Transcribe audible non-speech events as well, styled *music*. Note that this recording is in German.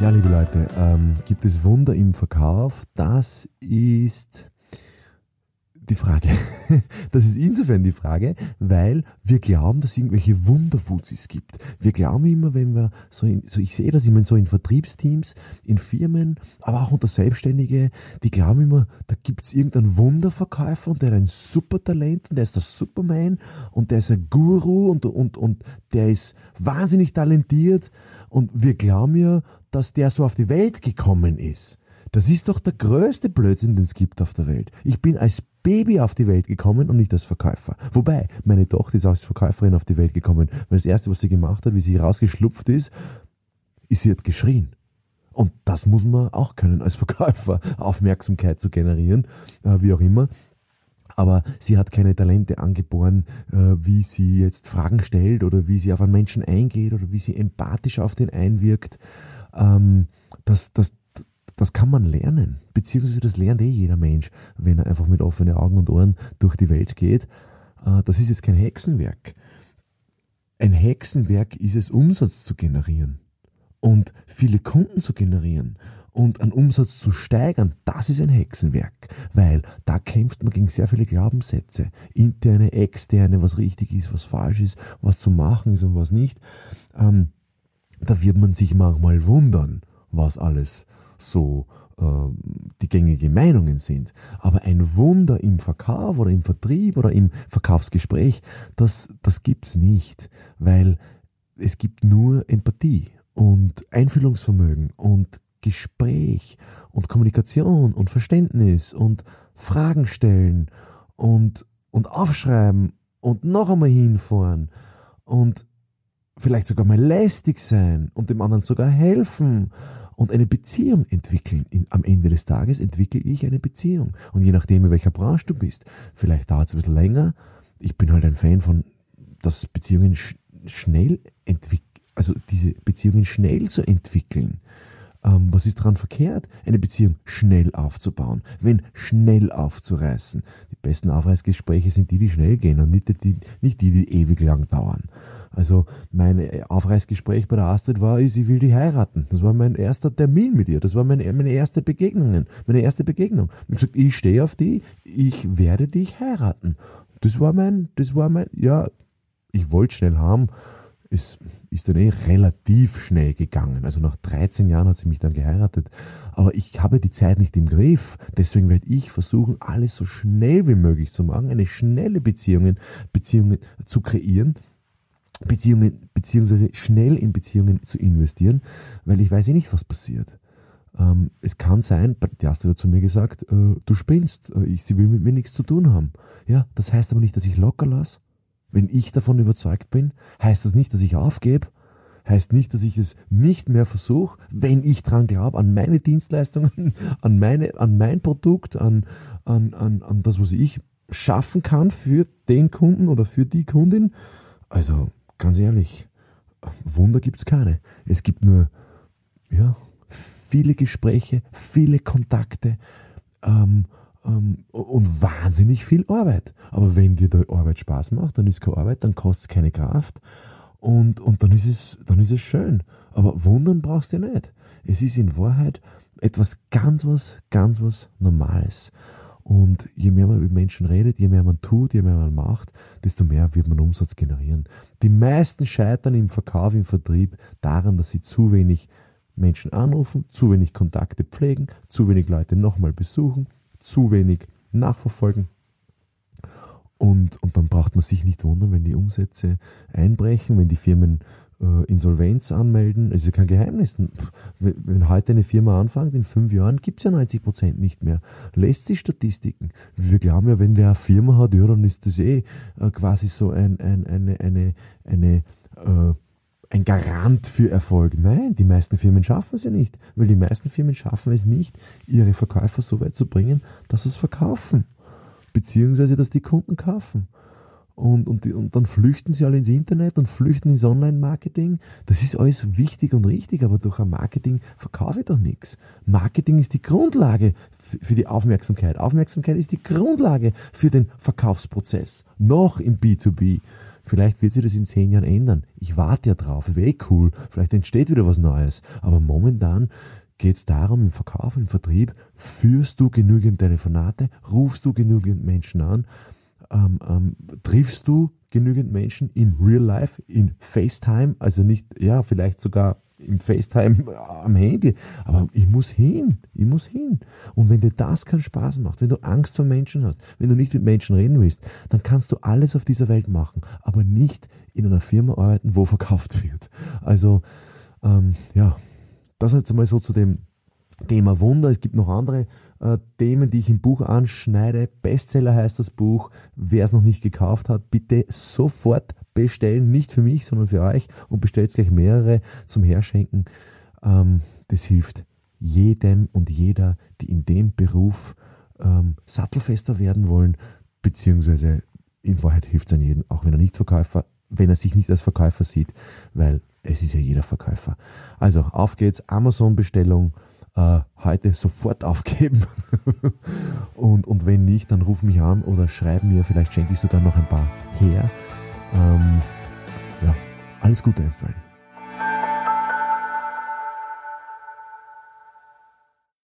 Ja, liebe Leute, ähm, gibt es Wunder im Verkauf? Das ist die Frage. *laughs* Das ist insofern die Frage, weil wir glauben, dass es irgendwelche Wunderfuzis gibt. Wir glauben immer, wenn wir so, in, so ich sehe das immer so in Vertriebsteams, in Firmen, aber auch unter Selbstständige, die glauben immer, da gibt es irgendeinen Wunderverkäufer und der hat ein super Talent und der ist der Superman und der ist ein Guru und, und, und der ist wahnsinnig talentiert und wir glauben ja, dass der so auf die Welt gekommen ist. Das ist doch der größte Blödsinn, den es gibt auf der Welt. Ich bin als Baby auf die Welt gekommen und nicht als Verkäufer. Wobei, meine Tochter ist als Verkäuferin auf die Welt gekommen, weil das erste, was sie gemacht hat, wie sie rausgeschlupft ist, ist, sie hat geschrien. Und das muss man auch können als Verkäufer, *laughs* Aufmerksamkeit zu generieren, äh, wie auch immer. Aber sie hat keine Talente angeboren, äh, wie sie jetzt Fragen stellt oder wie sie auf einen Menschen eingeht oder wie sie empathisch auf den einwirkt. Ähm, das, das, das kann man lernen, beziehungsweise das lernt eh jeder Mensch, wenn er einfach mit offenen Augen und Ohren durch die Welt geht. Äh, das ist jetzt kein Hexenwerk. Ein Hexenwerk ist es, Umsatz zu generieren und viele Kunden zu generieren und einen Umsatz zu steigern, das ist ein Hexenwerk, weil da kämpft man gegen sehr viele Glaubenssätze, interne, externe, was richtig ist, was falsch ist, was zu machen ist und was nicht. Ähm, da wird man sich manchmal wundern, was alles so äh, die gängige Meinungen sind. Aber ein Wunder im Verkauf oder im Vertrieb oder im Verkaufsgespräch, das, das gibt's nicht, weil es gibt nur Empathie und Einfühlungsvermögen und Gespräch und Kommunikation und Verständnis und Fragen stellen und, und aufschreiben und noch einmal hinfahren und vielleicht sogar mal lästig sein und dem anderen sogar helfen und eine Beziehung entwickeln. Am Ende des Tages entwickle ich eine Beziehung. Und je nachdem, in welcher Branche du bist, vielleicht dauert es ein bisschen länger. Ich bin halt ein Fan von, dass Beziehungen sch schnell entwickeln, also diese Beziehungen schnell zu entwickeln. Ähm, was ist daran verkehrt, eine Beziehung schnell aufzubauen, wenn schnell aufzureißen? Die besten Aufreißgespräche sind die, die schnell gehen und nicht die, nicht die, die ewig lang dauern. Also mein Aufreißgespräch bei der Astrid war, sie will die heiraten. Das war mein erster Termin mit ihr. Das war meine, meine erste Begegnung. Meine erste Begegnung. Ich gesagt, ich stehe auf die, ich werde dich heiraten. Das war mein, das war mein, ja, ich wollte schnell haben es ist dann eh relativ schnell gegangen. Also nach 13 Jahren hat sie mich dann geheiratet. Aber ich habe die Zeit nicht im Griff. Deswegen werde ich versuchen, alles so schnell wie möglich zu machen, eine schnelle Beziehungen, Beziehungen zu kreieren, Beziehungen, beziehungsweise schnell in Beziehungen zu investieren, weil ich weiß eh nicht, was passiert. Ähm, es kann sein, die Astrid hat zu mir gesagt, äh, du spinnst, äh, ich, sie will mit mir nichts zu tun haben. Ja, das heißt aber nicht, dass ich locker lasse wenn ich davon überzeugt bin, heißt das nicht, dass ich aufgebe, heißt nicht, dass ich es nicht mehr versuche, wenn ich dran glaube, an meine Dienstleistungen, *laughs* an, meine, an mein Produkt, an, an, an, an das, was ich schaffen kann für den Kunden oder für die Kundin. Also ganz ehrlich, Wunder gibt's keine. Es gibt nur ja, viele Gespräche, viele Kontakte. Ähm, und wahnsinnig viel Arbeit. Aber wenn dir die Arbeit Spaß macht, dann ist keine Arbeit, dann kostet es keine Kraft und, und dann, ist es, dann ist es schön. Aber wundern brauchst du nicht. Es ist in Wahrheit etwas ganz was, ganz was Normales. Und je mehr man mit Menschen redet, je mehr man tut, je mehr man macht, desto mehr wird man Umsatz generieren. Die meisten scheitern im Verkauf, im Vertrieb daran, dass sie zu wenig Menschen anrufen, zu wenig Kontakte pflegen, zu wenig Leute nochmal besuchen, zu wenig nachverfolgen. Und, und dann braucht man sich nicht wundern, wenn die Umsätze einbrechen, wenn die Firmen äh, Insolvenz anmelden. Es ist ja kein Geheimnis. Wenn, wenn heute eine Firma anfängt, in fünf Jahren gibt es ja 90 Prozent nicht mehr. Lässt sich Statistiken. Wir glauben ja, wenn wer eine Firma hat, ja, dann ist das eh äh, quasi so ein, ein, eine, eine, eine äh, ein Garant für Erfolg. Nein, die meisten Firmen schaffen es ja nicht, weil die meisten Firmen schaffen es nicht, ihre Verkäufer so weit zu bringen, dass sie es verkaufen, beziehungsweise dass die Kunden kaufen und, und, und dann flüchten sie alle ins Internet und flüchten ins Online-Marketing. Das ist alles wichtig und richtig, aber durch ein Marketing verkaufe ich doch nichts. Marketing ist die Grundlage für die Aufmerksamkeit. Aufmerksamkeit ist die Grundlage für den Verkaufsprozess. Noch im B2B. Vielleicht wird sich das in zehn Jahren ändern. Ich warte ja drauf. Wäre eh cool. Vielleicht entsteht wieder was Neues. Aber momentan geht es darum, im Verkauf, im Vertrieb, führst du genügend Telefonate, rufst du genügend Menschen an, ähm, ähm, triffst du genügend Menschen in Real Life, in FaceTime, also nicht, ja, vielleicht sogar im FaceTime am Handy, aber ich muss hin, ich muss hin. Und wenn dir das keinen Spaß macht, wenn du Angst vor Menschen hast, wenn du nicht mit Menschen reden willst, dann kannst du alles auf dieser Welt machen, aber nicht in einer Firma arbeiten, wo *laughs* verkauft wird. Also, ähm, ja, das jetzt einmal so zu dem Thema Wunder. Es gibt noch andere äh, Themen, die ich im Buch anschneide. Bestseller heißt das Buch. Wer es noch nicht gekauft hat, bitte sofort bestellen. Nicht für mich, sondern für euch. Und bestellt gleich mehrere zum Herschenken. Ähm, das hilft jedem und jeder, die in dem Beruf ähm, sattelfester werden wollen, beziehungsweise in Wahrheit hilft es an jeden, auch wenn er nicht Verkäufer, wenn er sich nicht als Verkäufer sieht, weil es ist ja jeder Verkäufer. Also auf geht's, Amazon-Bestellung äh, heute sofort *laughs* aufgeben. und, und wenn nicht, dann ruf mich an oder schreib mir, vielleicht schenke ich sogar noch ein paar her. Ähm, ja, alles Gute erstmal.